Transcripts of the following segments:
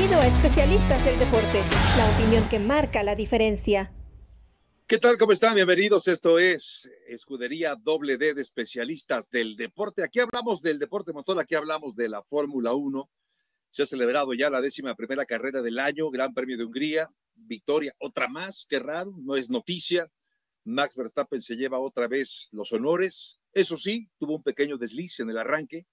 Bienvenido a Especialistas del Deporte, la opinión que marca la diferencia. ¿Qué tal? ¿Cómo están? Bienvenidos. Esto es Escudería Doble D de Especialistas del Deporte. Aquí hablamos del deporte motor, aquí hablamos de la Fórmula 1. Se ha celebrado ya la décima primera carrera del año, Gran Premio de Hungría, victoria, otra más, qué raro, no es noticia. Max Verstappen se lleva otra vez los honores. Eso sí, tuvo un pequeño desliz en el arranque,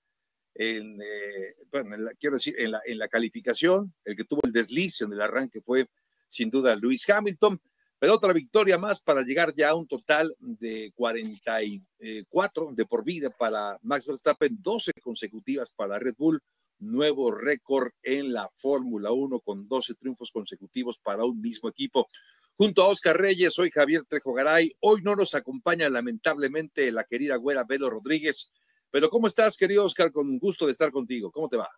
en, eh, bueno, quiero decir, en la, en la calificación, el que tuvo el desliz en el arranque fue sin duda Lewis Hamilton, pero otra victoria más para llegar ya a un total de 44 de por vida para Max Verstappen, 12 consecutivas para Red Bull, nuevo récord en la Fórmula 1 con 12 triunfos consecutivos para un mismo equipo. Junto a Oscar Reyes, soy Javier Trejo Garay. Hoy no nos acompaña lamentablemente la querida güera Velo Rodríguez, pero ¿cómo estás, querido Oscar? Con gusto de estar contigo. ¿Cómo te va?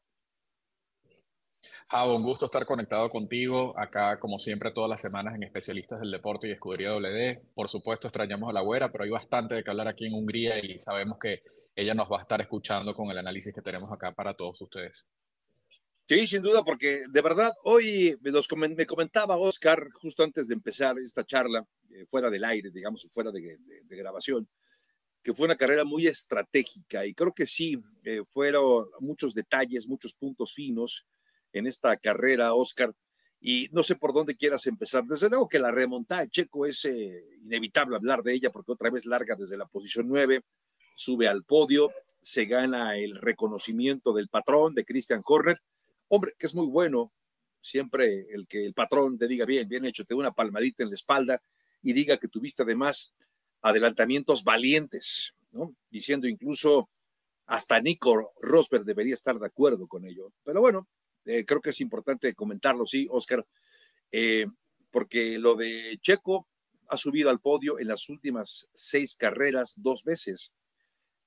Javo, un gusto estar conectado contigo acá, como siempre, todas las semanas en Especialistas del Deporte y Escudería WD. Por supuesto, extrañamos a la güera, pero hay bastante de que hablar aquí en Hungría y sabemos que ella nos va a estar escuchando con el análisis que tenemos acá para todos ustedes. Sí, sin duda, porque de verdad, hoy me, me comentaba Oscar, justo antes de empezar esta charla, eh, fuera del aire, digamos, fuera de grabación, que fue una carrera muy estratégica y creo que sí, eh, fueron muchos detalles, muchos puntos finos en esta carrera, Oscar, y no sé por dónde quieras empezar. Desde luego que la remontada de Checo es eh, inevitable hablar de ella porque otra vez larga desde la posición 9, sube al podio, se gana el reconocimiento del patrón de Christian Horner, hombre, que es muy bueno, siempre el que el patrón te diga bien, bien hecho, te da una palmadita en la espalda y diga que tuviste además adelantamientos valientes, ¿no? Diciendo incluso hasta Nico Rosberg debería estar de acuerdo con ello. Pero bueno, eh, creo que es importante comentarlo, sí, Oscar, eh, porque lo de Checo ha subido al podio en las últimas seis carreras dos veces.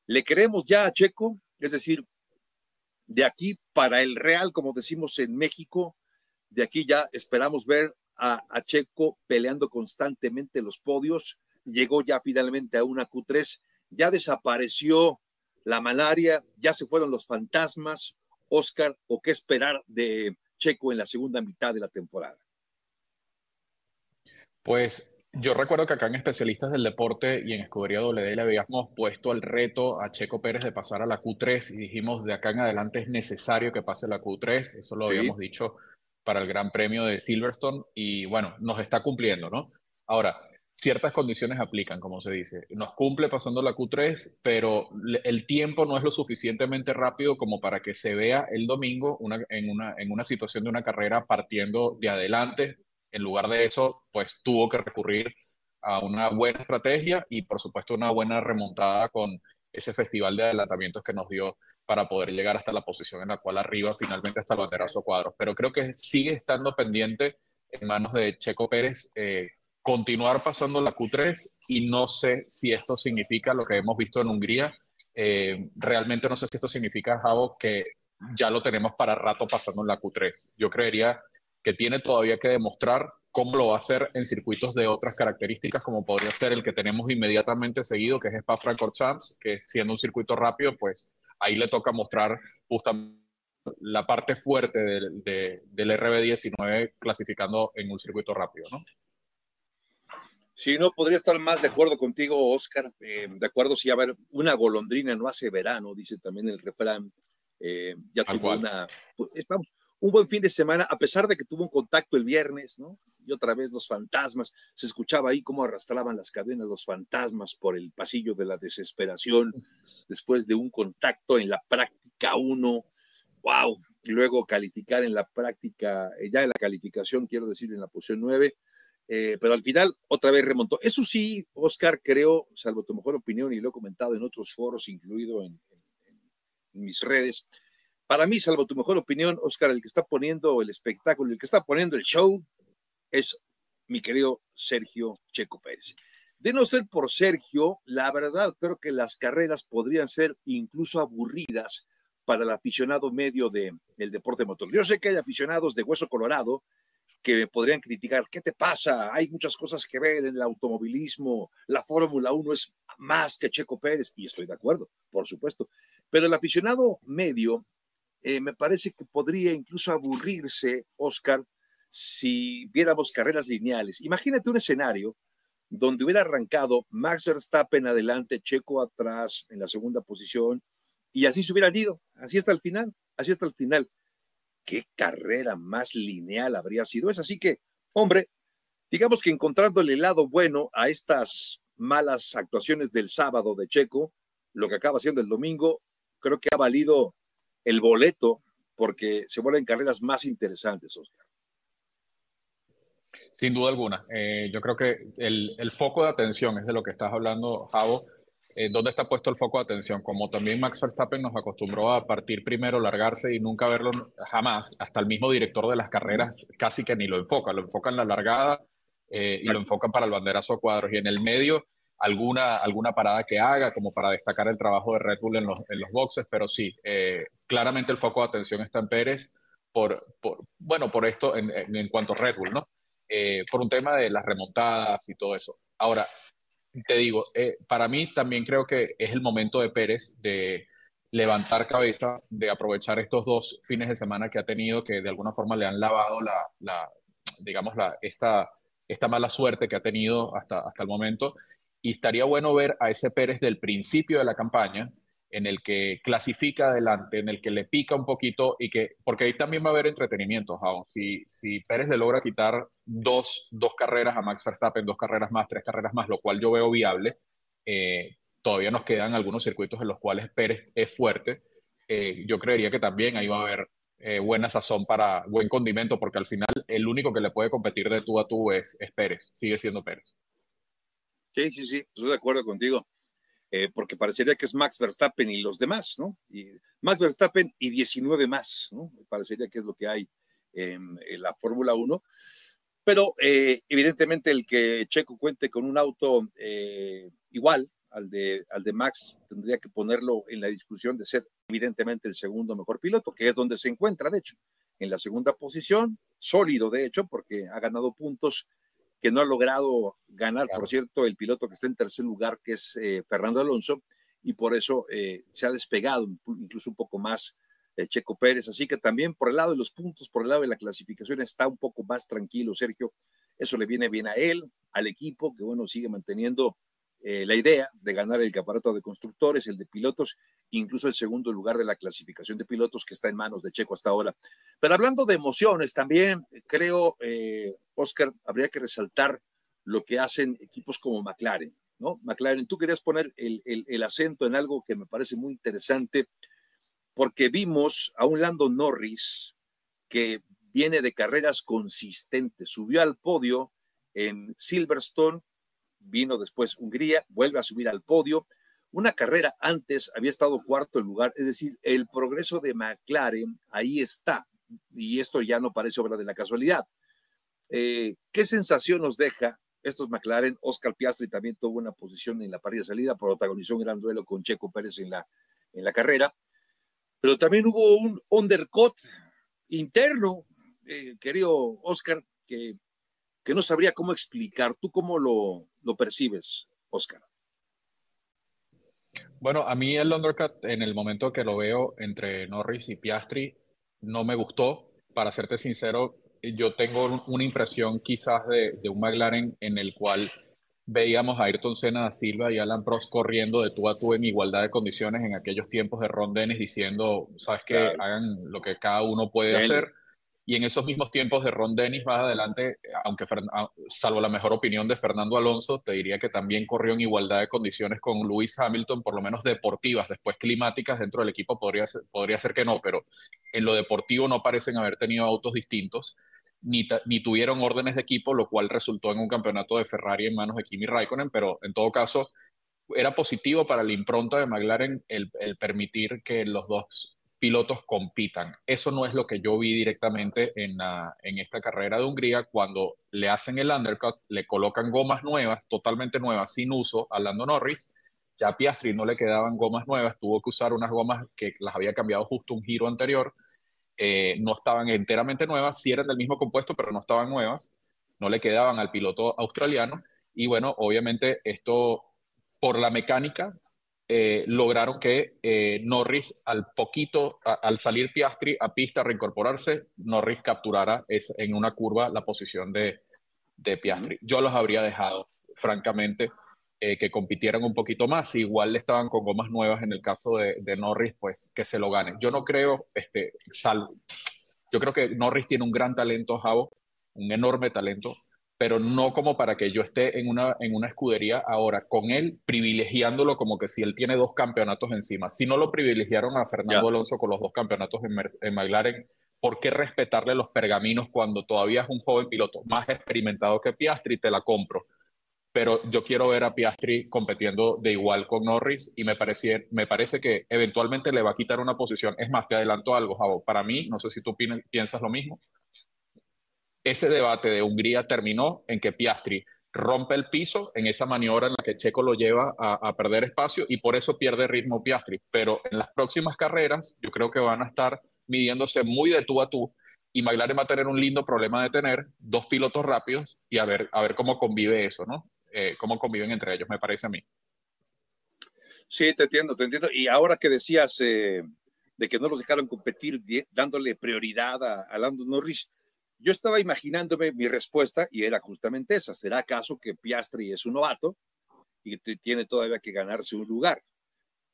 ¿Le queremos ya a Checo? Es decir, de aquí para el Real, como decimos en México, de aquí ya esperamos ver a, a Checo peleando constantemente los podios llegó ya finalmente a una Q3, ya desapareció la malaria, ya se fueron los fantasmas, Oscar, o qué esperar de Checo en la segunda mitad de la temporada. Pues yo recuerdo que acá en Especialistas del Deporte y en Escudería WD le habíamos puesto el reto a Checo Pérez de pasar a la Q3 y dijimos de acá en adelante es necesario que pase la Q3, eso lo habíamos dicho para el Gran Premio de Silverstone y bueno, nos está cumpliendo, ¿no? Ahora, ciertas condiciones aplican, como se dice. Nos cumple pasando la Q3, pero el tiempo no es lo suficientemente rápido como para que se vea el domingo en, una, en una situación de una carrera partiendo de adelante. En lugar de eso, pues tuvo que recurrir a una buena estrategia y por supuesto una buena remontada con ese festival de adelantamientos que nos dio para poder llegar hasta la posición en la cual arriba finalmente hasta el banderazo cuadros. Pero creo que sigue estando pendiente en manos de Checo Pérez eh, continuar pasando la Q3 y no sé si esto significa lo que hemos visto en Hungría. Eh, realmente no sé si esto significa, Javo, que ya lo tenemos para rato pasando en la Q3. Yo creería que tiene todavía que demostrar cómo lo va a hacer en circuitos de otras características, como podría ser el que tenemos inmediatamente seguido, que es Spa-Francorchamps, que siendo un circuito rápido, pues ahí le toca mostrar justamente la parte fuerte del, del RB19 clasificando en un circuito rápido, ¿no? Sí, no podría estar más de acuerdo contigo, Oscar. Eh, de acuerdo, si a ver, una golondrina no hace verano, dice también el refrán. Eh, ya tuvo una, pues, vamos, un buen fin de semana, a pesar de que tuvo un contacto el viernes, ¿no? Y otra vez los fantasmas, se escuchaba ahí cómo arrastraban las cadenas los fantasmas por el pasillo de la desesperación después de un contacto en la práctica 1. ¡Wow! Y luego calificar en la práctica, eh, ya en la calificación, quiero decir, en la posición 9 eh, pero al final otra vez remontó. Eso sí, Oscar, creo, salvo tu mejor opinión, y lo he comentado en otros foros, incluido en, mis redes, para mí, salvo tu mejor opinión, Oscar, el que está poniendo el espectáculo, el que está poniendo el show, es mi querido Sergio Checo Pérez. De no ser por Sergio, la verdad creo que las carreras podrían ser incluso aburridas para el aficionado medio del deporte motor. Yo sé que hay aficionados de hueso colorado que me podrían criticar, ¿qué te pasa? Hay muchas cosas que ver en el automovilismo, la Fórmula 1 es más que Checo Pérez, y estoy de acuerdo, por supuesto, pero el aficionado medio eh, me parece que podría incluso aburrirse, Oscar, si viéramos carreras lineales. Imagínate un escenario donde hubiera arrancado Max Verstappen adelante, Checo atrás en la segunda posición, y así se hubieran ido, así hasta el final, así hasta el final. ¿Qué carrera más lineal habría sido esa? Así que, hombre, digamos que encontrando el lado bueno a estas malas actuaciones del sábado de Checo, lo que acaba siendo el domingo, creo que ha valido el boleto porque se vuelven carreras más interesantes, Oscar. Sin duda alguna. Eh, yo creo que el, foco de atención es de lo que estás hablando, Javo. Eh, ¿Dónde está puesto el foco de atención? Como también Max Verstappen nos acostumbró a partir primero, largarse y nunca verlo jamás, hasta el mismo director de las carreras casi que ni lo enfoca, lo enfoca en la largada eh, y lo enfocan para el banderazo cuadros. Y en el medio, alguna, alguna parada que haga, como para destacar el trabajo de Red Bull en los, en los boxes, pero sí, claramente el foco de atención está en Pérez por, por bueno, por esto en, en, en cuanto a Red Bull, ¿no? Eh, por un tema de las remontadas y todo eso. Ahora, te digo, eh, para mí también creo que es el momento de Pérez de levantar cabeza, de aprovechar estos dos fines de semana que ha tenido, que de alguna forma le han lavado la, digamos, la, esta, esta mala suerte que ha tenido hasta, hasta el momento. Y estaría bueno ver a ese Pérez del principio de la campaña, en el que clasifica adelante, en el que le pica un poquito y que, porque ahí también va a haber entretenimiento, Si, si Pérez le logra quitar dos, dos carreras a Max Verstappen, dos carreras más, tres carreras más, lo cual yo veo viable, eh, todavía nos quedan algunos circuitos en los cuales Pérez es fuerte. Eh, yo creería que también ahí va a haber eh, buena sazón para buen condimento, porque al final el único que le puede competir de tú a tú es, es Pérez, sigue siendo Pérez. Sí, sí, sí, estoy de acuerdo contigo. Eh, porque parecería que es Max Verstappen y los demás, ¿no? Y Max Verstappen y 19 más, ¿no? Parecería que es lo que hay en, la Fórmula 1. Pero eh, evidentemente el que Checo cuente con un auto eh, igual al de, al de Max tendría que ponerlo en la discusión de ser evidentemente el segundo mejor piloto, que es donde se encuentra, de hecho, en la segunda posición, sólido, de hecho, porque ha ganado puntos que no ha logrado ganar, por cierto, el piloto que está en tercer lugar, que es eh, Fernando Alonso, y por eso eh, se ha despegado incluso un poco más Checo Pérez. Así que también por el lado de los puntos, por el lado de la clasificación, está un poco más tranquilo, Sergio. Eso le viene bien a él, al equipo, que bueno, sigue manteniendo eh, la idea de ganar el campeonato de constructores, el de pilotos, incluso el segundo lugar de la clasificación de pilotos que está en manos de Checo hasta ahora. Pero hablando de emociones, también creo, eh, Oscar, habría que resaltar lo que hacen equipos como McLaren, ¿no? McLaren, tú querías poner el acento en algo que me parece muy interesante, porque vimos a un Lando Norris que viene de carreras consistentes, subió al podio en Silverstone vino después Hungría, vuelve a subir al podio. Una carrera antes había estado cuarto en lugar, es decir, el progreso de McLaren ahí está, y esto ya no parece obra de la casualidad. Eh, ¿Qué sensación nos deja estos McLaren? Oscar Piastri también tuvo una posición en la parrilla de salida, protagonizó un gran duelo con Checo Pérez en la, en la carrera, pero también hubo un undercut interno, eh, querido Oscar, que no sabría cómo explicar. ¿Tú cómo lo, lo percibes, Oscar? Bueno, a mí el undercut, en el momento que lo veo entre Norris y Piastri, no me gustó. Para serte sincero, yo tengo una impresión quizás de un McLaren en el cual veíamos a Ayrton Senna da Silva y Alan Prost corriendo de tú a tú en igualdad de condiciones en aquellos tiempos de Ron Dennis diciendo, sabes que hagan lo que cada uno puede hacer. Y en esos mismos tiempos de Ron Dennis más adelante, aunque ah, salvo la mejor opinión de Fernando Alonso, te diría que también corrió en igualdad de condiciones con Lewis Hamilton, por lo menos deportivas, después climáticas dentro del equipo podría ser, podría ser que no, pero en lo deportivo no parecen haber tenido autos distintos, ni, ni tuvieron órdenes de equipo, lo cual resultó en un campeonato de Ferrari en manos de Kimi Raikkonen, pero en todo caso era positivo para la impronta de McLaren el, permitir que los dos pilotos compitan. Eso no es lo que yo vi directamente en, en esta carrera de Hungría, cuando le hacen el undercut, le colocan gomas nuevas, totalmente nuevas, sin uso, a Lando Norris. Ya Piastri no le quedaban gomas nuevas, tuvo que usar unas gomas que las había cambiado justo un giro anterior. Eh, no estaban enteramente nuevas, sí eran del mismo compuesto, pero no estaban nuevas, no le quedaban al piloto australiano. Y bueno, obviamente esto por la mecánica eh, lograron que eh, Norris al poquito, al salir Piastri a pista, reincorporarse, Norris capturara en una curva la posición de, de Piastri. Yo los habría dejado, francamente, eh, que compitieran un poquito más. igual le estaban con gomas nuevas en el caso de, de, Norris, pues que se lo ganen. Yo no creo, este, salvo, yo creo que Norris tiene un gran talento, Javo, un enorme talento, pero no como para que yo esté en una, en una escudería ahora con él, privilegiándolo como que si él tiene dos campeonatos encima. Si no lo privilegiaron a Fernando Alonso con los dos campeonatos en, en McLaren, ¿por qué respetarle los pergaminos cuando todavía es un joven piloto más experimentado que Piastri? Te la compro pero yo quiero ver a Piastri compitiendo de igual con Norris y me, parece, me parece que eventualmente le va a quitar una posición. Es más, te adelanto algo, Javo. Para mí, no sé si tú piensas lo mismo, ese debate de Hungría terminó en que Piastri rompe el piso en esa maniobra en la que Checo lo lleva a, a perder espacio y por eso pierde ritmo Piastri. Pero en las próximas carreras yo creo que van a estar midiéndose muy de tú a tú y McLaren va a tener un lindo problema de tener dos pilotos rápidos y a ver, a ver cómo convive eso, ¿no? Eh, cómo conviven entre ellos, me parece a mí. Sí, te entiendo, te entiendo. Y ahora que decías eh, de que no los dejaron competir dándole prioridad a, a Lando Norris, yo estaba imaginándome mi respuesta y era justamente esa. ¿Será acaso que Piastri es un novato y tiene todavía que ganarse un lugar?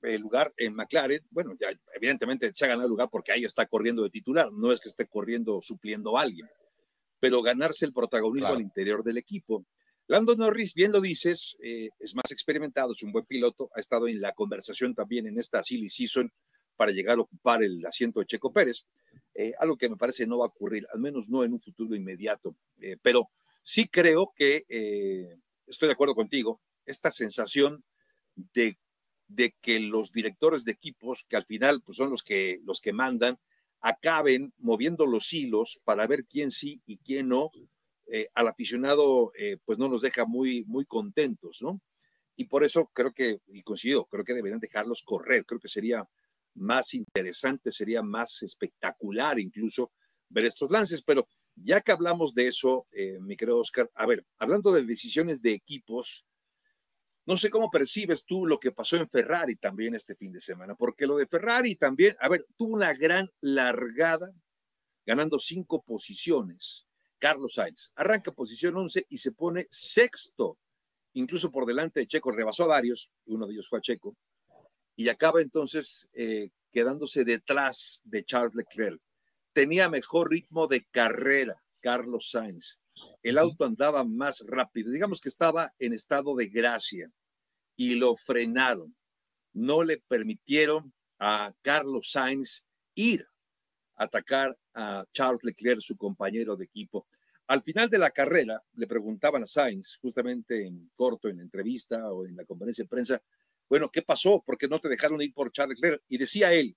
El lugar en McLaren, bueno, ya evidentemente se ha ganado el lugar porque ahí está corriendo de titular, no es que esté corriendo supliendo a alguien, pero ganarse el protagonismo al interior del equipo. Lando Norris, bien lo dices, eh, es más experimentado, es un buen piloto, ha estado en la conversación también en esta silly season para llegar a ocupar el asiento de Checo Pérez, eh, algo que me parece no va a ocurrir, al menos no en un futuro inmediato, eh, pero sí creo que estoy de acuerdo contigo, esta sensación de, de, que los directores de equipos, que al final pues, son los que, los que mandan, acaben moviendo los hilos para ver quién sí y quién no, eh, al aficionado eh, pues no nos deja muy, muy contentos, ¿no? Y por eso creo que, y coincido, creo que deberían dejarlos correr, creo que sería más interesante, sería más espectacular incluso ver estos lances, pero ya que hablamos de eso, eh, mi querido Oscar, a ver, hablando de decisiones de equipos, no sé cómo percibes tú lo que pasó en Ferrari también este fin de semana, porque lo de Ferrari también, a ver, tuvo una gran largada, ganando cinco posiciones Carlos Sainz. Arranca posición 11 y se pone sexto, incluso por delante de Checo, rebasó a varios, uno de ellos fue a Checo, y acaba entonces eh, quedándose detrás de Charles Leclerc. Tenía mejor ritmo de carrera Carlos Sainz. El auto andaba más rápido, digamos que estaba en estado de gracia y lo frenaron. No le permitieron a Carlos Sainz ir atacar a Charles Leclerc, su compañero de equipo. Al final de la carrera, le preguntaban a Sainz, justamente en corto, en la entrevista o en la conferencia de prensa, bueno, ¿qué pasó? ¿Por qué no te dejaron ir por Charles Leclerc? Y decía él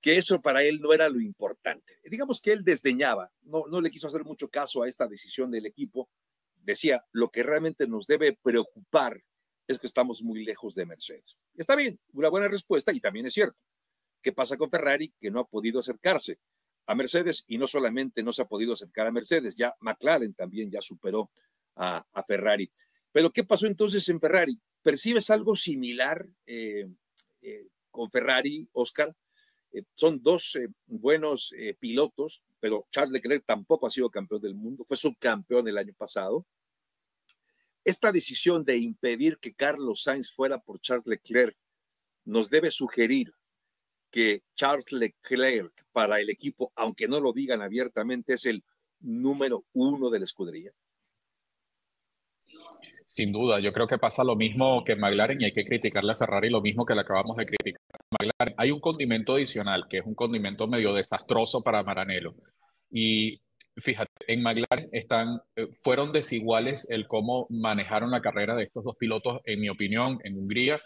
que eso para él no era lo importante. Digamos que él desdeñaba, no, no le quiso hacer mucho caso a esta decisión del equipo. Decía, lo que realmente nos debe preocupar es que estamos muy lejos de Mercedes. Está bien, una buena respuesta y también es cierto. ¿Qué pasa con Ferrari? Que no ha podido acercarse a Mercedes y no solamente no se ha podido acercar a Mercedes, ya McLaren también ya superó a, Ferrari. Pero ¿qué pasó entonces en Ferrari? ¿Percibes algo similar eh, eh, con Ferrari, Oscar? Eh, son dos buenos pilotos, pero Charles Leclerc tampoco ha sido campeón del mundo, fue subcampeón el año pasado. Esta decisión de impedir que Carlos Sainz fuera por Charles Leclerc nos debe sugerir que Charles Leclerc para el equipo, aunque no lo digan abiertamente, es el número uno de la escudería? Sin duda, yo creo que pasa lo mismo que McLaren y hay que criticarle a Ferrari lo mismo que le acabamos de criticar a. Hay un condimento adicional que es un condimento medio desastroso para Maranello. Y fíjate, en McLaren eh, fueron desiguales el cómo manejaron la carrera de estos dos pilotos, en mi opinión, en Hungría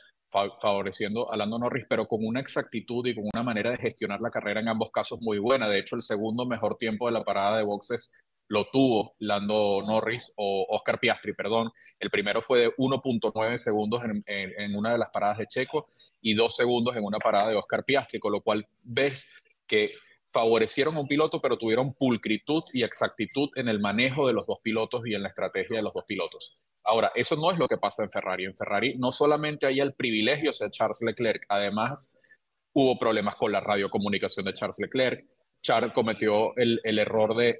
favoreciendo a Lando Norris, pero con una exactitud y con una manera de gestionar la carrera en ambos casos muy buena. De hecho, el segundo mejor tiempo de la parada de boxes lo tuvo Lando Norris o Oscar Piastri, perdón. El primero fue de 1.9 segundos en, una de las paradas de Checo y dos segundos en una parada de Oscar Piastri, con lo cual ves que favorecieron a un piloto, pero tuvieron pulcritud y exactitud en el manejo de los dos pilotos y en la estrategia de los dos pilotos. Ahora, eso no es lo que pasa en Ferrari. En Ferrari no solamente hay el privilegio de ser Charles Leclerc, además hubo problemas con la radiocomunicación de Charles Leclerc. Charles cometió el, error de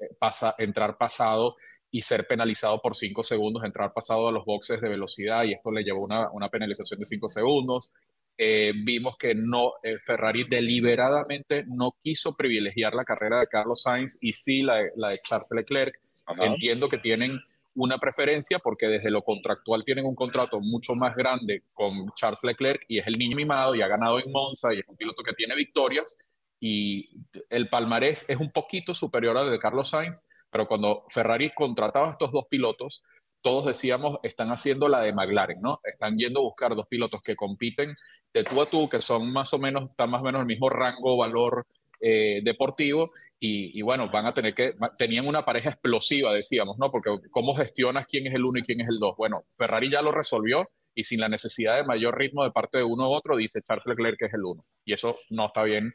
entrar pasado y ser penalizado por cinco segundos, entrar pasado a los boxes de velocidad y esto le llevó una, una penalización de cinco segundos. Eh, vimos que no, eh, Ferrari deliberadamente no quiso privilegiar la carrera de Carlos Sainz y sí la, la de Charles Leclerc. Entiendo que tienen una preferencia porque desde lo contractual tienen un contrato mucho más grande con Charles Leclerc y es el niño mimado y ha ganado en Monza y es un piloto que tiene victorias y el palmarés es un poquito superior al de Carlos Sainz, pero cuando Ferrari contrataba a estos dos pilotos, todos decíamos, están haciendo la de McLaren, ¿no? Están yendo a buscar dos pilotos que compiten de tú a tú, que son más o menos, están más o menos el mismo rango, valor eh, deportivo, y, bueno, van a tener que, tenían una pareja explosiva, decíamos, ¿no? Porque cómo gestionas quién es el uno y quién es el dos. Bueno, Ferrari ya lo resolvió y sin la necesidad de mayor ritmo de parte de uno u otro, dice Charles Leclerc que es el uno. Y eso no está bien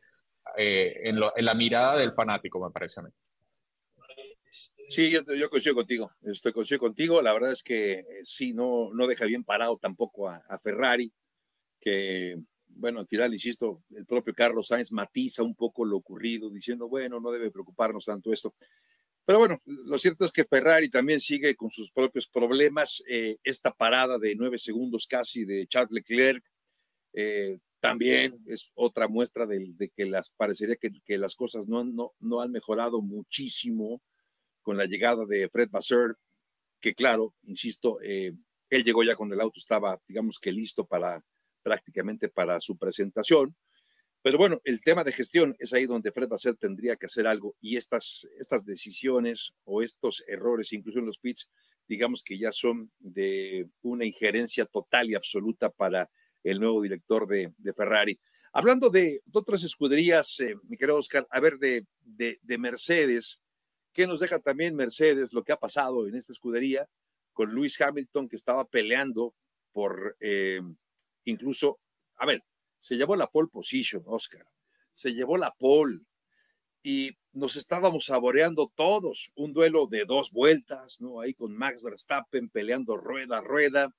eh, en, en la mirada del fanático, me parece a mí. Sí, yo, yo coincido contigo, estoy coincido contigo. La verdad es que eh, sí, no, no deja bien parado tampoco a, Ferrari, que, bueno, al final, insisto, el propio Carlos Sainz matiza un poco lo ocurrido, diciendo, bueno, no debe preocuparnos tanto esto. Pero bueno, lo cierto es que Ferrari también sigue con sus propios problemas. Eh, esta parada de nueve segundos casi de Charles Leclerc eh, también es otra muestra de, que las parecería que, las cosas no, no, no han mejorado muchísimo con la llegada de Fred Basser, que claro, insisto, eh, él llegó ya con el auto, estaba, digamos que listo para prácticamente para su presentación. Pero bueno, el tema de gestión es ahí donde Fred Basser tendría que hacer algo y estas, estas decisiones o estos errores, incluso en los pits, digamos que ya son de una injerencia total y absoluta para el nuevo director de, Ferrari. Hablando de, otras escuderías, eh, mi querido Oscar, a ver, de, de, de Mercedes, ¿Qué nos deja también Mercedes lo que ha pasado en esta escudería con Lewis Hamilton que estaba peleando por eh, incluso, a ver, se llevó la pole position, Oscar, se llevó la pole y nos estábamos saboreando todos un duelo de dos vueltas, ¿no? Ahí con Max Verstappen peleando rueda a rueda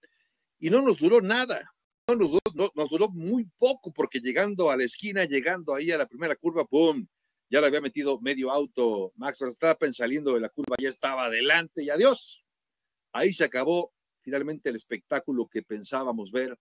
y no nos duró nada. No nos duró, nos duró muy poco porque llegando a la esquina, llegando ahí a la primera curva, ¡boom! ya le había metido medio auto Max Verstappen saliendo de la curva, ya estaba adelante y adiós. Ahí se acabó finalmente el espectáculo que pensábamos ver,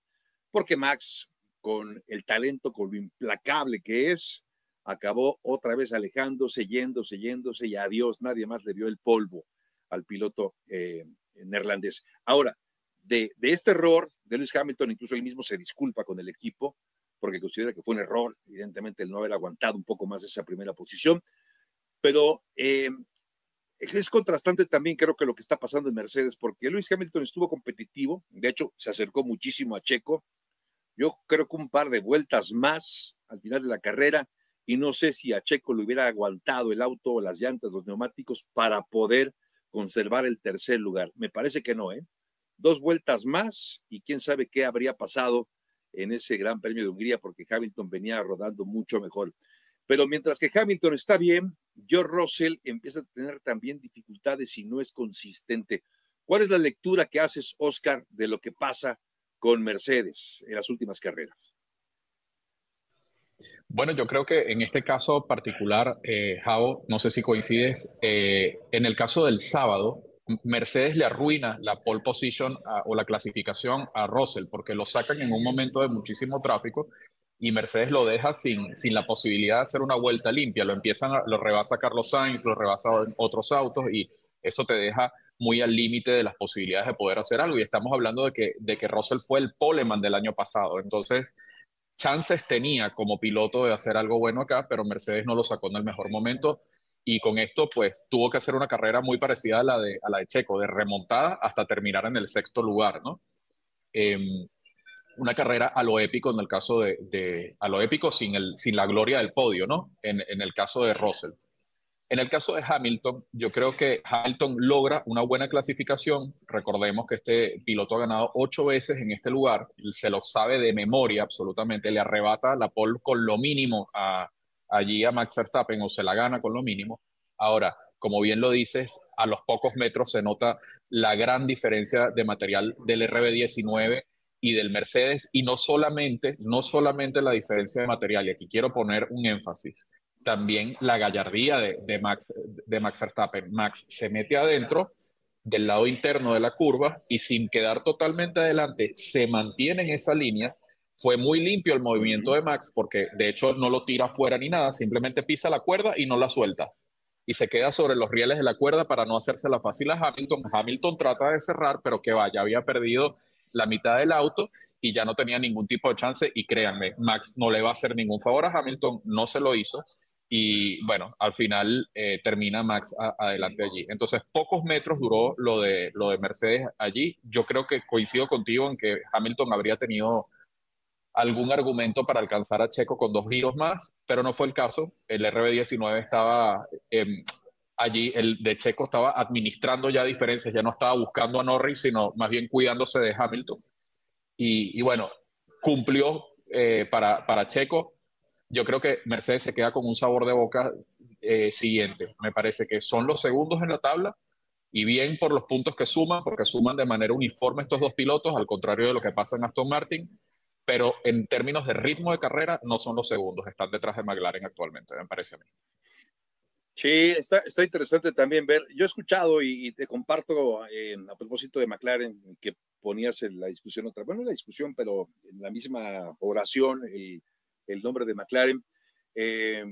porque Max, con el talento, con lo implacable que es, acabó otra vez alejándose, yéndose, yéndose y adiós, nadie más le vio el polvo al piloto eh, neerlandés. Ahora, de, este error de Lewis Hamilton, incluso él mismo se disculpa con el equipo, porque considera que fue un error, evidentemente, el no haber aguantado un poco más esa primera posición. Pero eh, es contrastante también, creo que lo que está pasando en Mercedes, porque Luis Hamilton estuvo competitivo, de hecho, se acercó muchísimo a Checo. Yo creo que un par de vueltas más al final de la carrera, y no sé si a Checo le hubiera aguantado el auto, las llantas, los neumáticos para poder conservar el tercer lugar. Me parece que no, ¿eh? Dos vueltas más y quién sabe qué habría pasado en ese Gran Premio de Hungría porque Hamilton venía rodando mucho mejor. Pero mientras que Hamilton está bien, George Russell empieza a tener también dificultades y no es consistente. ¿Cuál es la lectura que haces, Oscar, de lo que pasa con Mercedes en las últimas carreras? Bueno, yo creo que en este caso particular, eh, no sé si coincides, eh, en el caso del sábado, Mercedes le arruina la pole position o la clasificación a Russell porque lo sacan en un momento de muchísimo tráfico y Mercedes lo deja sin, sin la posibilidad de hacer una vuelta limpia. Lo empiezan, lo rebasa Carlos Sainz, lo rebasa otros autos y eso te deja muy al límite de las posibilidades de poder hacer algo. Y estamos hablando de que, de que Russell fue el poleman del año pasado. Entonces, chances tenía como piloto de hacer algo bueno acá, pero Mercedes no lo sacó en el mejor momento y con esto pues tuvo que hacer una carrera muy parecida a la de, a la de Checo, de remontada hasta terminar en el sexto lugar, ¿no? Em, una carrera a lo épico en el caso de, a lo épico sin, el, sin la gloria del podio, ¿no? En, en, el caso de Russell. En el caso de Hamilton, yo creo que Hamilton logra una buena clasificación. Recordemos que este piloto ha ganado ocho veces en este lugar, se lo sabe de memoria absolutamente, le arrebata la pole con lo mínimo a, allí a Max Verstappen o se la gana con lo mínimo. Ahora, como bien lo dices, a los pocos metros se nota la gran diferencia de material del RB19 y del Mercedes y no solamente, no solamente la diferencia de material, y aquí quiero poner un énfasis, también la gallardía de, de, Max, de Max Verstappen. Max se mete adentro del lado interno de la curva y sin quedar totalmente adelante, se mantiene en esa línea. Fue muy limpio el movimiento de Max porque de hecho no lo tira fuera ni nada, simplemente pisa la cuerda y no la suelta. Y se queda sobre los rieles de la cuerda para no hacerse la fácil a Hamilton. Hamilton trata de cerrar, pero que vaya, había perdido la mitad del auto y ya no tenía ningún tipo de chance. Y créanme, Max no le va a hacer ningún favor a Hamilton, no se lo hizo. Y bueno, al final eh, termina Max adelante allí. Entonces, pocos metros duró lo de, lo de Mercedes allí. Yo creo que coincido contigo en que Hamilton habría tenido algún argumento para alcanzar a Checo con dos giros más, pero no fue el caso. El RB19 estaba em, allí, el de Checo estaba administrando ya diferencias, ya no estaba buscando a Norris, sino más bien cuidándose de Hamilton. Y, bueno, cumplió eh, para, para Checo yo creo que Mercedes se queda con un sabor de boca eh, siguiente. Me parece que son los segundos en la tabla y bien por los puntos que suman, porque suman de manera uniforme estos dos pilotos, al contrario de lo que pasa en Aston Martin, pero en términos de ritmo de carrera no son los segundos, están detrás de McLaren actualmente, me parece a mí. Sí, está, está interesante también ver. Yo he escuchado y, te comparto eh, a propósito de McLaren que ponías en la discusión otra, bueno, la discusión, pero en la misma oración, el el nombre de McLaren. Eh,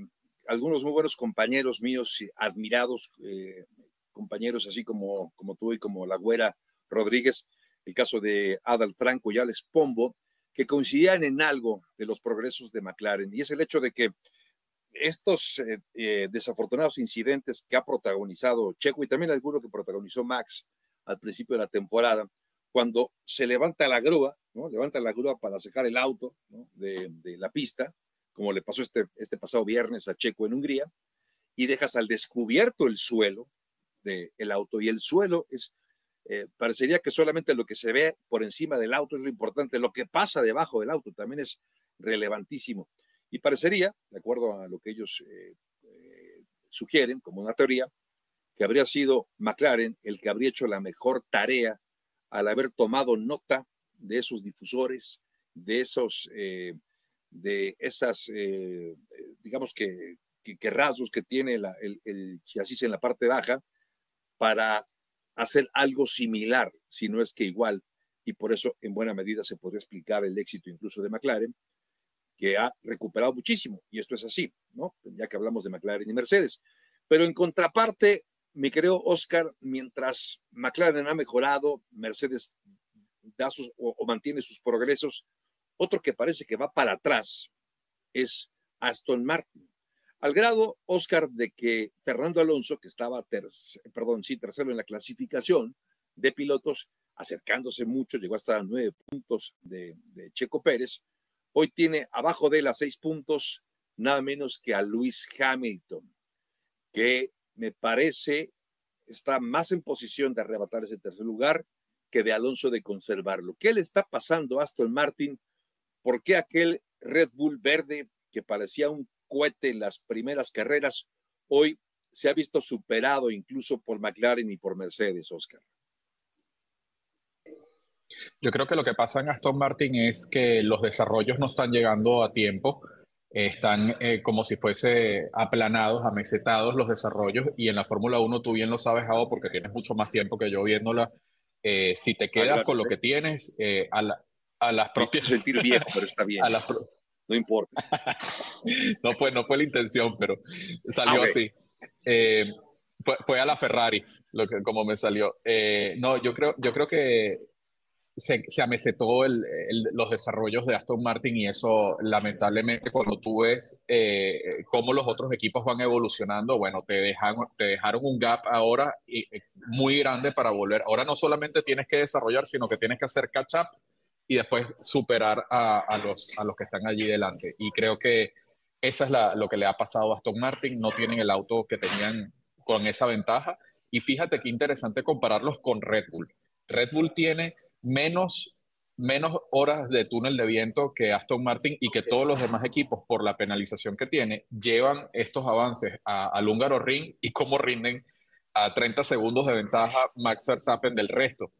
algunos muy buenos compañeros míos, admirados, eh, compañeros así como, como tú y como la güera Rodríguez, el caso de Adal Franco y Alex Pombo, que coincidían en algo de los progresos de McLaren, y es el hecho de que estos eh, desafortunados incidentes que ha protagonizado Checo y también alguno que protagonizó Max al principio de la temporada, cuando se levanta la grúa, ¿no? Levanta la grúa para sacar el auto de, la pista, como le pasó este, este pasado viernes a Checo en Hungría, y dejas al descubierto el suelo del auto. Y el suelo es, eh, parecería que solamente lo que se ve por encima del auto es lo importante, lo que pasa debajo del auto también es relevantísimo. Y parecería, de acuerdo a lo que ellos eh, eh, sugieren como una teoría, que habría sido McLaren el que habría hecho la mejor tarea al haber tomado nota de esos difusores, de esos, eh, de esas, eh, digamos que, que, rasgos que tiene el, el, chasis en la parte baja para hacer algo similar, si no es que igual, y por eso en buena medida se podría explicar el éxito incluso de McLaren, que ha recuperado muchísimo, y esto es así, ¿no? Ya que hablamos de McLaren y Mercedes. Pero en contraparte, mi querido Oscar, mientras McLaren ha mejorado, Mercedes da sus, o, mantiene sus progresos, otro que parece que va para atrás es Aston Martin. Al grado, Oscar, de que Fernando Alonso, que estaba perdón, sí, tercero en la clasificación de pilotos, acercándose mucho, llegó hasta nueve puntos de, de Checo Pérez, hoy tiene abajo de a seis puntos nada menos que a Luis Hamilton, que me parece está más en posición de arrebatar ese tercer lugar que de Alonso de conservarlo. ¿Qué le está pasando a Aston Martin? ¿Por qué aquel Red Bull verde que parecía un cohete en las primeras carreras hoy se ha visto superado incluso por McLaren y por Mercedes, Oscar? Yo creo que lo que pasa en Aston Martin es que los desarrollos no están llegando a tiempo están eh, como si fuese aplanados, amesetados los desarrollos y en la Fórmula 1 tú bien lo sabes, Jao, porque tienes mucho más tiempo que yo viéndola. Eh, si te quedas con lo que tienes, eh, a, a, las propias... sentir viejo, pero está bien. No importa. no, fue, no fue la intención, pero salió ah, así. fue, fue, a la Ferrari, lo que, como me salió. no, yo creo, yo creo que se, se amesetó los desarrollos de Aston Martin y eso lamentablemente cuando tú ves eh, cómo los otros equipos van evolucionando, bueno, te, dejan, te dejaron un gap ahora eh, muy grande para volver. Ahora no solamente tienes que desarrollar, sino que tienes que hacer catch up y después superar a, los, a los que están allí delante. Y creo que eso es lo que le ha pasado a Aston Martin, no tienen el auto que tenían con esa ventaja. Y fíjate qué interesante compararlos con Red Bull. Red Bull tiene menos, menos horas de túnel de viento que Aston Martin y que todos los demás equipos, por la penalización que tiene, llevan estos avances al húngaro ring y cómo rinden a 30 segundos de ventaja Max Verstappen del resto.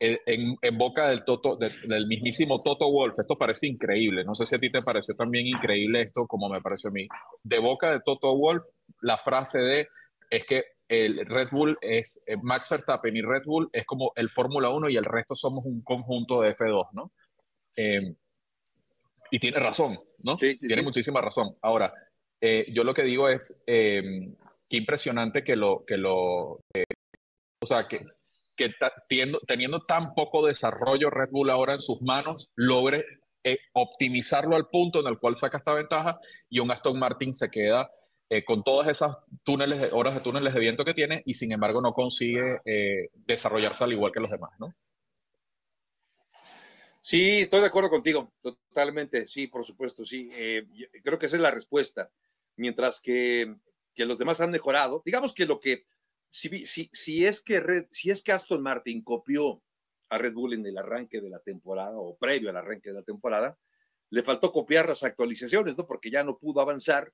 En, en, boca del, Toto, del mismísimo Toto Wolf, esto parece increíble, no sé si a ti te pareció también increíble esto como me pareció a mí. De boca de Toto Wolf, la frase de es que el Red Bull es, eh, Max Verstappen y Red Bull es como el Fórmula 1 y el resto somos un conjunto de F2, ¿no? Eh, y tiene razón, ¿no? Sí, sí, tiene muchísima razón. Ahora, eh, yo lo que digo es, qué impresionante que lo, que lo, o sea, que, que teniendo, teniendo tan poco desarrollo Red Bull ahora en sus manos, logre optimizarlo al punto en el cual saca esta ventaja y un Aston Martin se queda eh, con todas esas túneles, horas de túneles de viento que tiene y sin embargo no consigue eh, desarrollarse al igual que los demás, ¿no? Sí, estoy de acuerdo contigo, totalmente, sí, por supuesto, sí. Eh, creo que esa es la respuesta. Mientras que, que, los demás han mejorado, digamos que lo que, si, si, si, es que si es que Aston Martin copió a Red Bull en el arranque de la temporada o previo al arranque de la temporada, le faltó copiar las actualizaciones, ¿no? Porque ya no pudo avanzar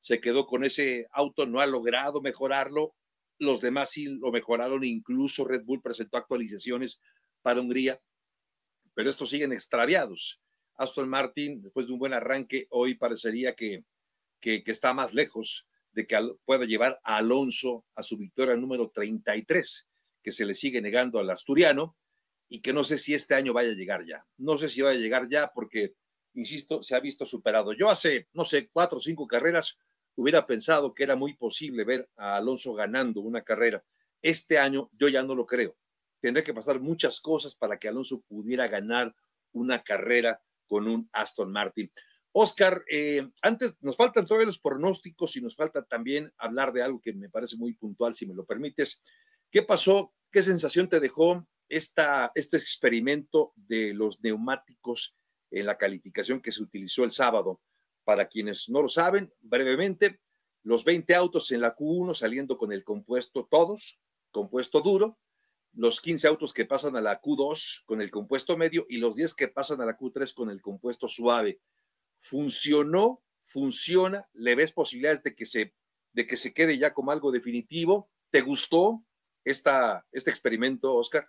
se quedó con ese auto, no ha logrado mejorarlo. Los demás sí lo mejoraron, incluso Red Bull presentó actualizaciones para Hungría, pero estos siguen extraviados. Aston Martin, después de un buen arranque, hoy parecería que, que, está más lejos de que pueda llevar a Alonso a su victoria número 33, que se le sigue negando al asturiano y que no sé si este año vaya a llegar ya. No sé si vaya a llegar ya porque, insisto, se ha visto superado. Yo hace, no sé, cuatro o cinco carreras hubiera pensado que era muy posible ver a Alonso ganando una carrera. Este año yo ya no lo creo. Tendría que pasar muchas cosas para que Alonso pudiera ganar una carrera con un Aston Martin. Oscar, eh, antes nos faltan todavía los pronósticos y nos falta también hablar de algo que me parece muy puntual, si me lo permites. ¿Qué pasó? ¿Qué sensación te dejó esta, este experimento de los neumáticos en la calificación que se utilizó el sábado? Para quienes no lo saben, brevemente, los 20 autos en la Q1 saliendo con el compuesto todos, compuesto duro, los 15 autos que pasan a la Q2 con el compuesto medio y los 10 que pasan a la Q3 con el compuesto suave. ¿Funcionó? ¿Funciona? ¿Le ves posibilidades de que se, de que se quede ya como algo definitivo? ¿Te gustó esta, este experimento, Oscar?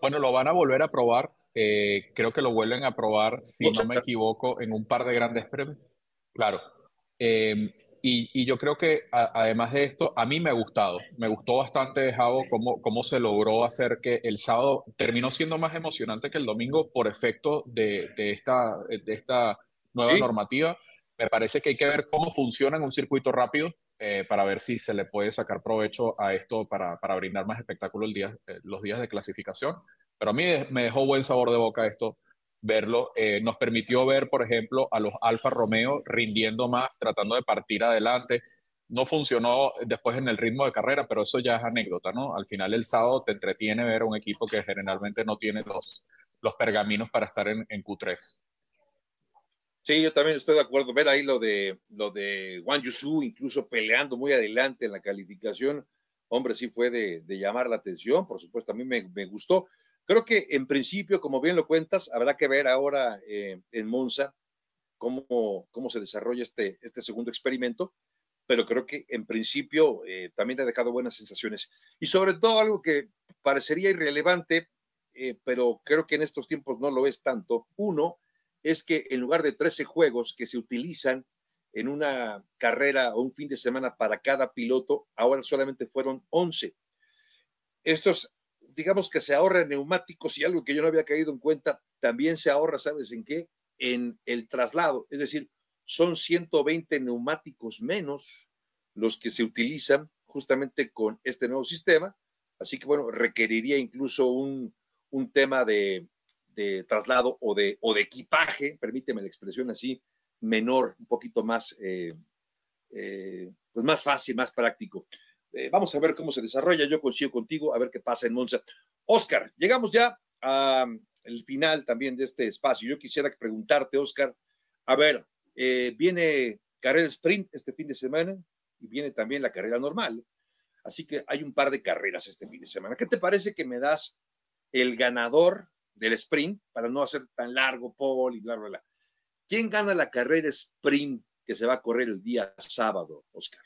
Bueno, lo van a volver a probar eh, creo que lo vuelven a probar, si no me equivoco, en un par de grandes premios. Claro. Eh, y, yo creo que además de esto, a mí me ha gustado, me gustó bastante, Javo, cómo, cómo se logró hacer que el sábado terminó siendo más emocionante que el domingo por efecto de, de esta, de esta nueva normativa. Me parece que hay que ver cómo funciona en un circuito rápido eh, para ver si se le puede sacar provecho a esto para, para brindar más espectáculo el día, los días de clasificación. Pero a mí me dejó buen sabor de boca esto, verlo. Eh, nos permitió ver, por ejemplo, a los Alfa Romeo rindiendo más, tratando de partir adelante. No funcionó después en el ritmo de carrera, pero eso ya es anécdota, ¿no? Al final el sábado te entretiene ver un equipo que generalmente no tiene los, los pergaminos para estar en, en Q3. Sí, yo también estoy de acuerdo. Ver ahí lo de lo de Wang Yusu, incluso peleando muy adelante en la calificación, hombre, sí fue de, llamar la atención. Por supuesto, a mí me, me, gustó. Creo que en principio, como bien lo cuentas, habrá que ver ahora eh, en Monza cómo, cómo se desarrolla este, este segundo experimento, pero creo que en principio eh, también ha dejado buenas sensaciones. Y sobre todo algo que parecería irrelevante, eh, pero creo que en estos tiempos no lo es tanto. Uno es que en lugar de 13 juegos que se utilizan en una carrera o un fin de semana para cada piloto, ahora solamente fueron 11. Estos digamos que se ahorra en neumáticos y algo que yo no había caído en cuenta, también se ahorra, ¿sabes en qué? En el traslado, es decir, son 120 neumáticos menos los que se utilizan justamente con este nuevo sistema, así que bueno, requeriría incluso un, un tema de, de, traslado o de, o de equipaje, permíteme la expresión así, menor, un poquito más, eh, eh, pues más fácil, más práctico. Eh, vamos a ver cómo se desarrolla. Yo consigo contigo, a ver qué pasa en Monza. Oscar, llegamos ya al final también de este espacio. Yo quisiera preguntarte, Oscar, a ver, viene carrera sprint este fin de semana y viene también la carrera normal. Así que hay un par de carreras este fin de semana. ¿Qué te parece que me das el ganador del sprint para no hacer tan largo, Paul y bla, bla, ¿Quién gana la carrera sprint que se va a correr el día sábado, Oscar?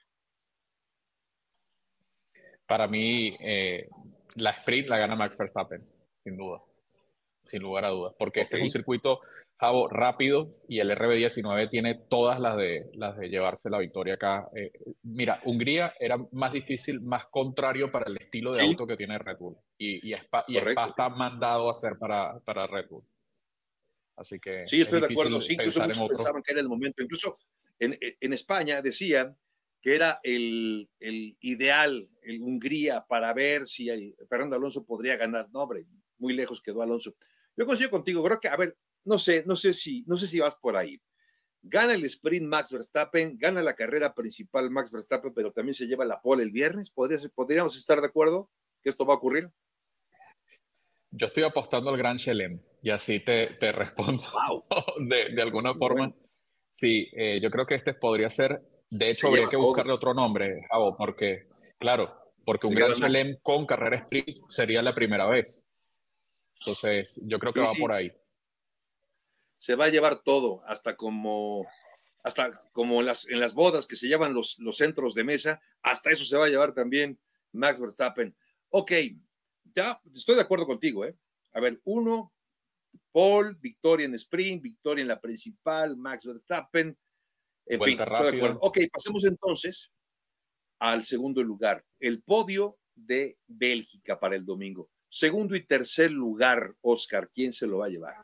para mí eh, la sprint la gana Max Verstappen, sin duda, sin lugar a dudas, porque este es un circuito Javo, rápido y el RB19 tiene todas las de, las de llevarse la victoria acá. Eh, mira, Hungría era más difícil, más contrario para el estilo de auto que tiene Red Bull. Y, y, Spa, y está mandado a hacer para, para Red Bull. Así que. Sí, estoy de acuerdo. Sí, incluso muchos pensaban que era el momento. Incluso en, en España decían que era el, el, ideal, el Hungría, para ver si Fernando Alonso podría ganar. No, hombre, muy lejos quedó Alonso. Yo coincido contigo, creo que, a ver, no sé, no sé si, no sé si vas por ahí. Gana el sprint Max Verstappen, gana la carrera principal Max Verstappen, pero también se lleva la pole el viernes. ¿Podríamos estar de acuerdo que esto va a ocurrir? Yo estoy apostando al Gran Chelem y así te, te respondo de, de, alguna forma. Sí, eh, yo creo que este podría ser, de hecho, habría que buscarle otro nombre, Javo, porque, claro, porque un Gran Chelem con carrera sprint sería la primera vez. Entonces, yo creo que va por ahí se va a llevar todo, hasta como, hasta como en las, en las bodas que se llevan los, los centros de mesa, hasta eso se va a llevar también Max Verstappen. Ok, ya estoy de acuerdo contigo, ¿eh? A ver, uno, Paul, victoria en sprint, victoria en la principal, Max Verstappen. En fin, estoy de acuerdo. Ok, pasemos entonces al segundo lugar, el podio de Bélgica para el domingo. Segundo y tercer lugar, Oscar, ¿quién se lo va a llevar?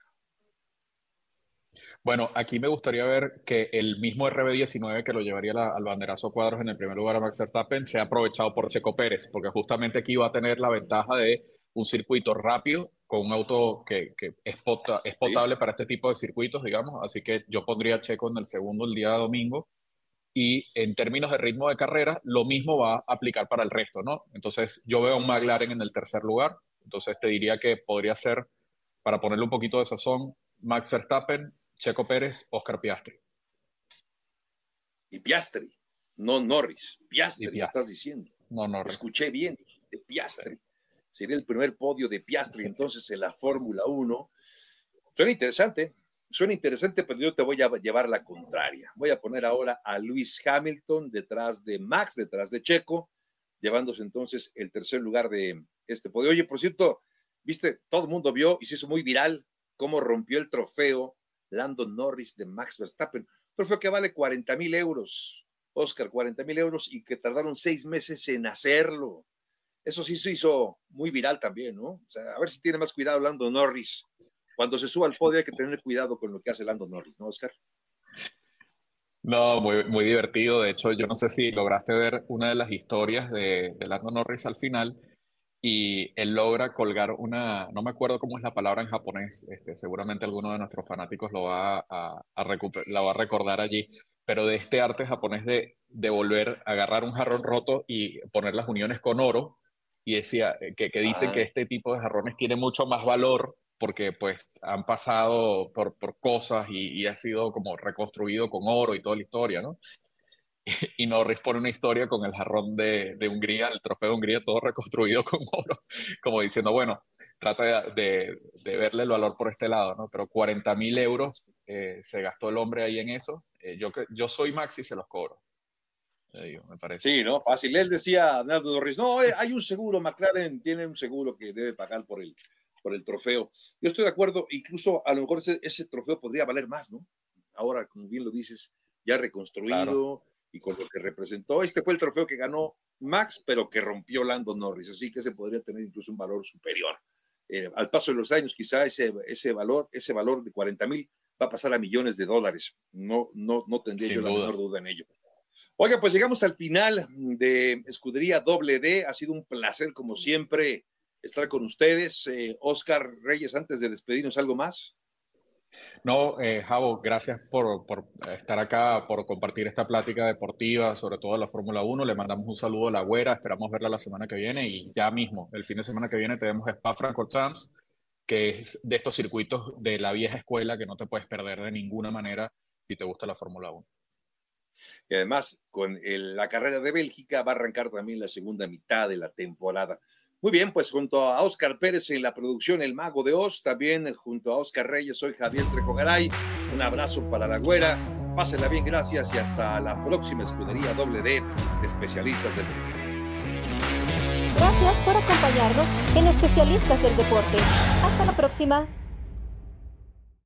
Bueno, aquí me gustaría ver que el mismo RB19 que lo llevaría al banderazo cuadros en el primer lugar a Max Verstappen sea aprovechado por Checo Pérez, porque justamente aquí va a tener la ventaja de un circuito rápido con un auto que, es, potable para este tipo de circuitos, digamos. Así que yo pondría a Checo en el segundo el día de domingo. Y en términos de ritmo de carrera, lo mismo va a aplicar para el resto, ¿no? Entonces, yo veo a un McLaren en el tercer lugar. Entonces, te diría que podría ser, para ponerle un poquito de sazón, Max Verstappen, Checo Pérez, Oscar Piastri. Y Piastri, no Norris. Piastri, estás diciendo. No, Norris. Escuché bien, Piastri. Sería el primer podio de Piastri entonces en la Fórmula 1. Suena interesante, suena interesante, pero yo te voy a llevar la contraria. Voy a poner ahora a Luis Hamilton detrás de Max, detrás de Checo, llevándose entonces el tercer lugar de este podio. Oye, por cierto, viste, todo el mundo vio y se hizo muy viral cómo rompió el trofeo Lando Norris de Max Verstappen. Trofeo que vale 40 mil euros, Oscar, 40 mil euros y que tardaron seis meses en hacerlo. Eso sí se hizo muy viral también, ¿no? O sea, a ver si tiene más cuidado Lando Norris. Cuando se suba al podio hay que tener cuidado con lo que hace Lando Norris, ¿no, Oscar? No, muy, divertido. De hecho, yo no sé si lograste ver una de las historias de, de Lando Norris al final y él logra colgar una, no me acuerdo cómo es la palabra en japonés, este, seguramente alguno de nuestros fanáticos lo va a, a la va a recordar allí, pero de este arte japonés de, de volver a agarrar un jarrón roto y poner las uniones con oro, y decía eh, que, que dicen que este tipo de jarrones tiene mucho más valor porque pues han pasado por, por cosas y, y, ha sido como reconstruido con oro y toda la historia, ¿no? y Norris pone una historia con el jarrón de, de, Hungría, el trofeo de Hungría, todo reconstruido con oro, como diciendo, bueno, trata de, de, verle el valor por este lado, ¿no? Pero 40 mil euros eh, se gastó el hombre ahí en eso. Eh, yo, yo soy Maxi, se los cobro. Me parece. Sí, ¿no? Fácil. Él decía, Norris, no, eh, hay un seguro, McLaren tiene un seguro que debe pagar por el, por el trofeo. Yo estoy de acuerdo, incluso a lo mejor ese, ese trofeo podría valer más, ¿no? Ahora, como bien lo dices, ya reconstruido, y con lo que representó. Este fue el trofeo que ganó Max, pero que rompió Lando Norris, así que ese podría tener incluso un valor superior. Eh, al paso de los años, quizá ese, ese, valor, ese valor de 40 mil va a pasar a millones de dólares. No, no, no tendría yo la menor duda en ello. Oiga, pues llegamos al final de Escudería Doble D. Ha sido un placer, como siempre, estar con ustedes. Eh, Oscar Reyes, antes de despedirnos, ¿algo más? No, eh, Javo, gracias por, por, estar acá, por compartir esta plática deportiva, sobre todo la Fórmula 1. Le mandamos un saludo a la güera, esperamos verla la semana que viene y ya mismo, el fin de semana que viene tenemos Spa Francorchamps, que es de estos circuitos de la vieja escuela que no te puedes perder de ninguna manera si te gusta la Fórmula 1. Y además, con la carrera de Bélgica va a arrancar también la segunda mitad de la temporada. Muy bien, pues junto a Oscar Pérez en la producción El Mago de Oz, también junto a Oscar Reyes, soy Javier Trejogaray. Un abrazo para la güera. Pásenla bien, gracias y hasta la próxima escudería doble D especialistas del mundo. por acompañarnos en Especialistas del Deporte. Hasta la próxima.